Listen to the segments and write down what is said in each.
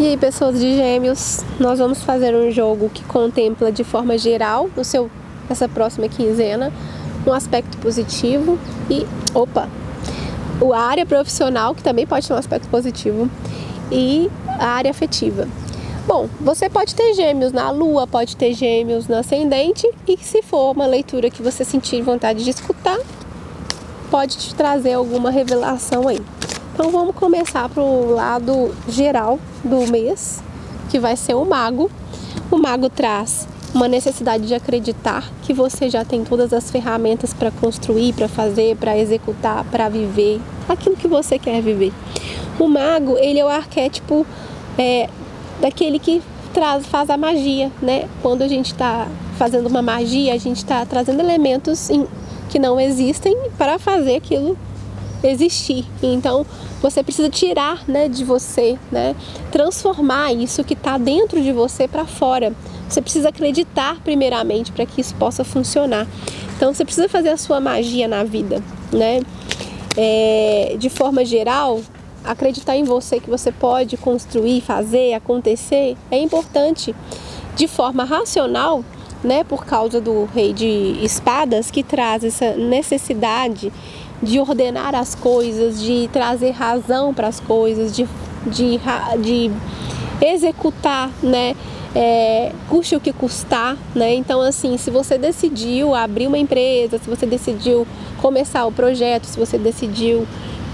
E aí, pessoas de Gêmeos, nós vamos fazer um jogo que contempla de forma geral, no seu essa próxima quinzena, um aspecto positivo e opa, a área profissional, que também pode ter um aspecto positivo, e a área afetiva. Bom, você pode ter gêmeos na lua, pode ter gêmeos no ascendente, e se for uma leitura que você sentir vontade de escutar, pode te trazer alguma revelação aí. Então vamos começar pro lado geral do mês, que vai ser o mago. O mago traz uma necessidade de acreditar que você já tem todas as ferramentas para construir, para fazer, para executar, para viver aquilo que você quer viver. O mago, ele é o arquétipo é, daquele que traz, faz a magia, né? Quando a gente está fazendo uma magia, a gente está trazendo elementos em, que não existem para fazer aquilo existir. Então você precisa tirar né, de você, né, transformar isso que está dentro de você para fora. Você precisa acreditar primeiramente para que isso possa funcionar. Então você precisa fazer a sua magia na vida, né? É, de forma geral, acreditar em você que você pode construir, fazer, acontecer é importante. De forma racional, né, por causa do rei de espadas que traz essa necessidade de ordenar as coisas, de trazer razão para as coisas, de, de, de executar, né? É, custe o que custar, né? Então, assim, se você decidiu abrir uma empresa, se você decidiu começar o projeto, se você decidiu,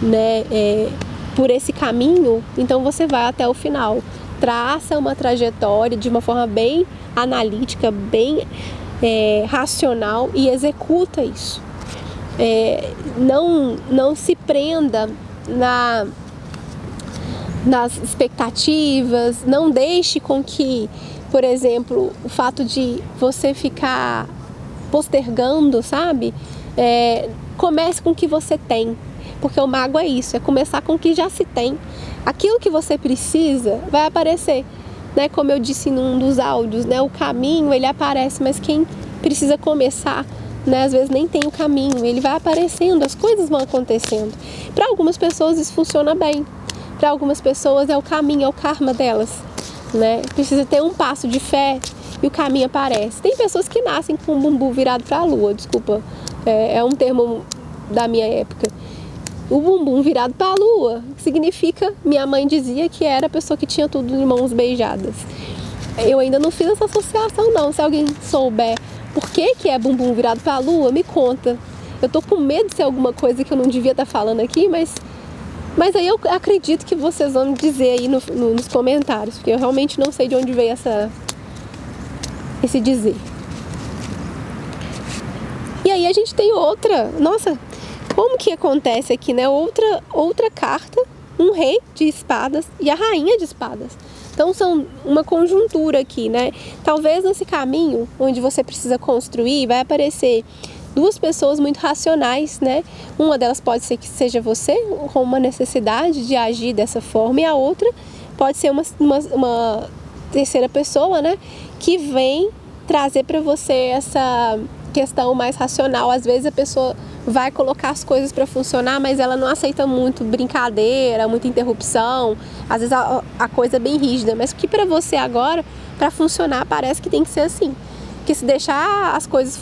né, é, por esse caminho, então você vai até o final. Traça uma trajetória de uma forma bem analítica, bem é, racional e executa isso é, não, não se prenda na, nas expectativas, não deixe com que, por exemplo, o fato de você ficar postergando, sabe? É, comece com o que você tem, porque o mago é isso, é começar com o que já se tem. Aquilo que você precisa vai aparecer, né? Como eu disse num dos áudios, né? O caminho ele aparece, mas quem precisa começar né? Às vezes nem tem o caminho, ele vai aparecendo, as coisas vão acontecendo. Para algumas pessoas isso funciona bem, para algumas pessoas é o caminho, é o karma delas, né? Precisa ter um passo de fé e o caminho aparece. Tem pessoas que nascem com o bumbum virado para a lua, desculpa, é, é um termo da minha época. O bumbum virado para a lua significa, minha mãe dizia que era a pessoa que tinha tudo de mãos beijadas. Eu ainda não fiz essa associação não. Se alguém souber por que, que é bumbum virado para a lua? Me conta. Eu tô com medo de ser alguma coisa que eu não devia estar tá falando aqui, mas mas aí eu acredito que vocês vão dizer aí no, no, nos comentários, porque eu realmente não sei de onde veio essa esse dizer. E aí a gente tem outra, nossa, como que acontece aqui, né? Outra outra carta, um rei de espadas e a rainha de espadas. Então são uma conjuntura aqui, né? Talvez nesse caminho onde você precisa construir vai aparecer duas pessoas muito racionais, né? Uma delas pode ser que seja você, com uma necessidade de agir dessa forma, e a outra pode ser uma, uma, uma terceira pessoa, né? Que vem trazer para você essa questão mais racional. Às vezes a pessoa vai colocar as coisas para funcionar, mas ela não aceita muito brincadeira, muita interrupção, às vezes a, a coisa é bem rígida, mas que para você agora, para funcionar, parece que tem que ser assim. Que se deixar as coisas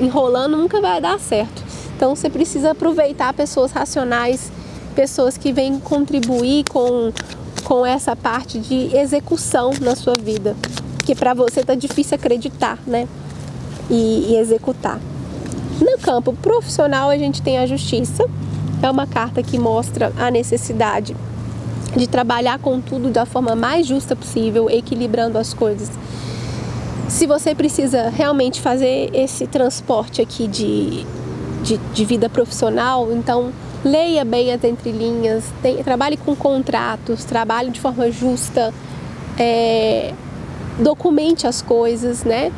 enrolando nunca vai dar certo. Então você precisa aproveitar pessoas racionais, pessoas que vêm contribuir com, com essa parte de execução na sua vida, que para você tá difícil acreditar, né? E, e executar. Campo profissional, a gente tem a justiça, é uma carta que mostra a necessidade de trabalhar com tudo da forma mais justa possível, equilibrando as coisas. Se você precisa realmente fazer esse transporte aqui de, de, de vida profissional, então leia bem as entrelinhas, tem, trabalhe com contratos, trabalhe de forma justa, é, documente as coisas, né?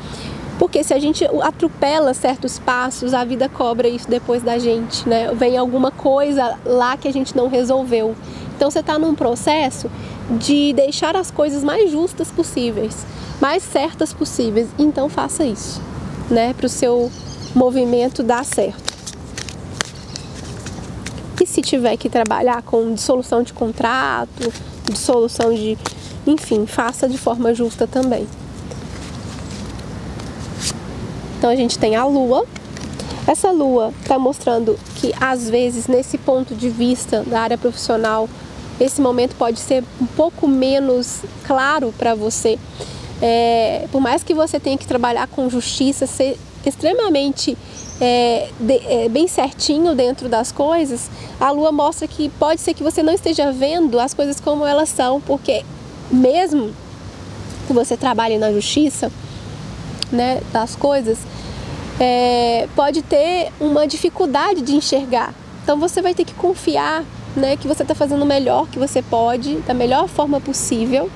Porque se a gente atropela certos passos, a vida cobra isso depois da gente, né? Vem alguma coisa lá que a gente não resolveu. Então você está num processo de deixar as coisas mais justas possíveis, mais certas possíveis. Então faça isso, né? Para o seu movimento dar certo. E se tiver que trabalhar com dissolução de contrato, dissolução de enfim, faça de forma justa também. Então a gente tem a lua. Essa lua está mostrando que às vezes nesse ponto de vista da área profissional, esse momento pode ser um pouco menos claro para você. É, por mais que você tenha que trabalhar com justiça, ser extremamente é, de, é, bem certinho dentro das coisas, a lua mostra que pode ser que você não esteja vendo as coisas como elas são, porque mesmo que você trabalhe na justiça né, das coisas, é, pode ter uma dificuldade de enxergar. Então você vai ter que confiar né, que você está fazendo o melhor que você pode, da melhor forma possível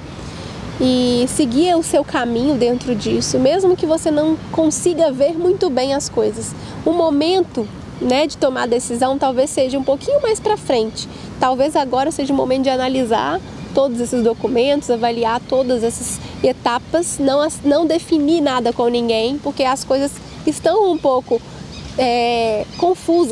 e seguir o seu caminho dentro disso, mesmo que você não consiga ver muito bem as coisas. O momento né, de tomar a decisão talvez seja um pouquinho mais para frente. Talvez agora seja o momento de analisar todos esses documentos, avaliar todas essas etapas, não, não definir nada com ninguém, porque as coisas estão um pouco é.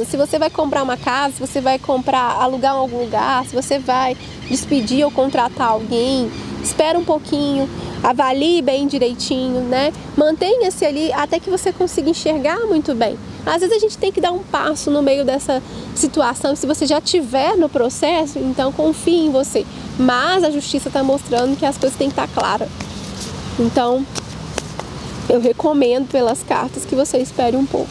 Se você vai comprar uma casa, se você vai comprar, alugar em algum lugar, se você vai despedir ou contratar alguém, espera um pouquinho, avalie bem direitinho, né? Mantenha-se ali até que você consiga enxergar muito bem. Às vezes a gente tem que dar um passo no meio dessa situação. Se você já estiver no processo, então confie em você. Mas a justiça está mostrando que as coisas têm que estar tá claras. Então, eu recomendo pelas cartas que você espere um pouco.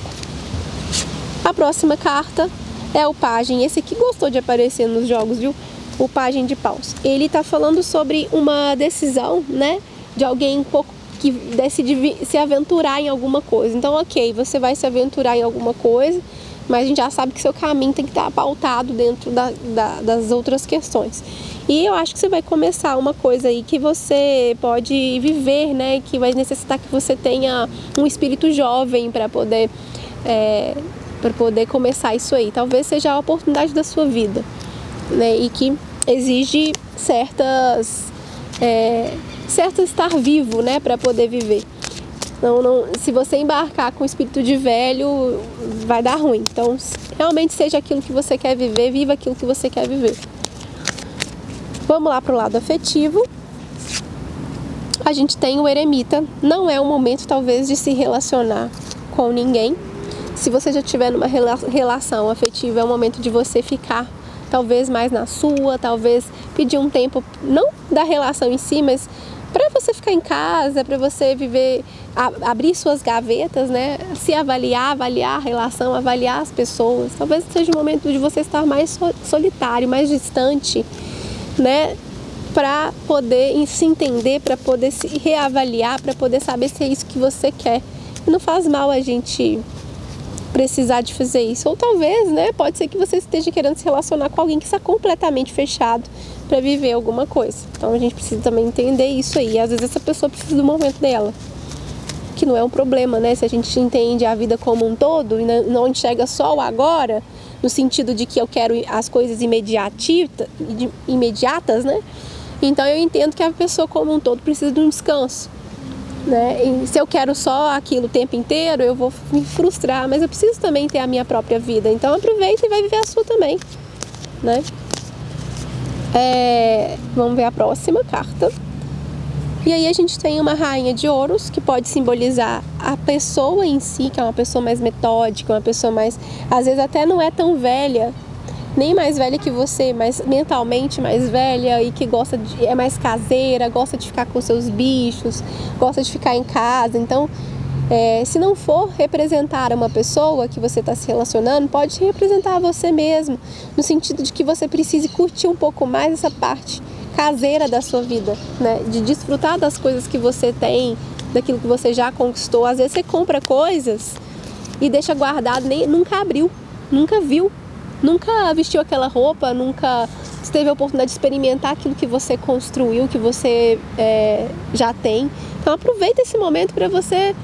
A próxima carta é o pajem. Esse aqui gostou de aparecer nos jogos, viu? o pajem de paus. Ele está falando sobre uma decisão, né, de alguém um pouco que decide se aventurar em alguma coisa. Então, ok, você vai se aventurar em alguma coisa, mas a gente já sabe que seu caminho tem que estar pautado dentro da, da, das outras questões. E eu acho que você vai começar uma coisa aí que você pode viver, né? Que vai necessitar que você tenha um espírito jovem para poder é, para poder começar isso aí. Talvez seja a oportunidade da sua vida, né? E que exige certas é, certo estar vivo, né, para poder viver. Então, não, se você embarcar com o espírito de velho, vai dar ruim. Então, realmente seja aquilo que você quer viver, viva aquilo que você quer viver. Vamos lá para o lado afetivo. A gente tem o eremita. Não é o momento, talvez, de se relacionar com ninguém. Se você já tiver numa relação afetiva, é o momento de você ficar talvez mais na sua, talvez pedir um tempo, não da relação em si, mas para você ficar em casa, para você viver, abrir suas gavetas, né? Se avaliar, avaliar a relação, avaliar as pessoas. Talvez seja o momento de você estar mais solitário, mais distante, né? Para poder se entender, para poder se reavaliar, para poder saber se é isso que você quer. E não faz mal a gente precisar de fazer isso. Ou talvez, né, pode ser que você esteja querendo se relacionar com alguém que está completamente fechado para viver alguma coisa. Então a gente precisa também entender isso aí. Às vezes essa pessoa precisa do momento dela. Que não é um problema, né? Se a gente entende a vida como um todo e não enxerga só o agora, no sentido de que eu quero as coisas imediatas, né? Então eu entendo que a pessoa como um todo precisa de um descanso. Né? Se eu quero só aquilo o tempo inteiro, eu vou me frustrar, mas eu preciso também ter a minha própria vida. Então aproveita e vai viver a sua também, né? É, vamos ver a próxima carta. E aí a gente tem uma rainha de ouros que pode simbolizar a pessoa em si, que é uma pessoa mais metódica, uma pessoa mais, às vezes até não é tão velha, nem mais velha que você, mas mentalmente mais velha e que gosta de, é mais caseira, gosta de ficar com seus bichos, gosta de ficar em casa. Então, é, se não for representar uma pessoa que você está se relacionando, pode representar você mesmo, no sentido de que você precise curtir um pouco mais essa parte caseira da sua vida, né? De desfrutar das coisas que você tem, daquilo que você já conquistou. Às vezes você compra coisas e deixa guardado, nem nunca abriu, nunca viu, nunca vestiu aquela roupa, nunca teve a oportunidade de experimentar aquilo que você construiu, que você é, já tem. Então aproveita esse momento para você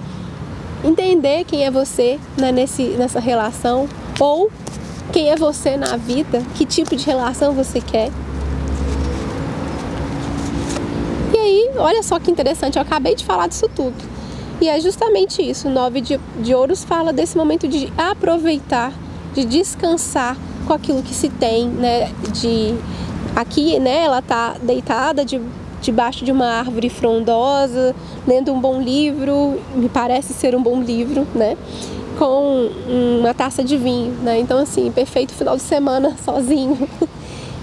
entender quem é você né, nesse, nessa relação ou quem é você na vida, que tipo de relação você quer. E aí, olha só que interessante, eu acabei de falar disso tudo. E é justamente isso, nove de, de ouros fala desse momento de aproveitar, de descansar com aquilo que se tem, né? De aqui, né? Ela tá deitada de debaixo de uma árvore frondosa, lendo um bom livro, me parece ser um bom livro, né? Com uma taça de vinho, né? Então assim, perfeito final de semana sozinho.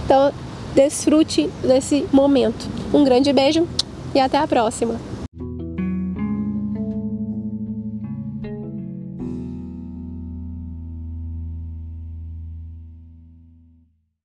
Então desfrute desse momento. Um grande beijo e até a próxima!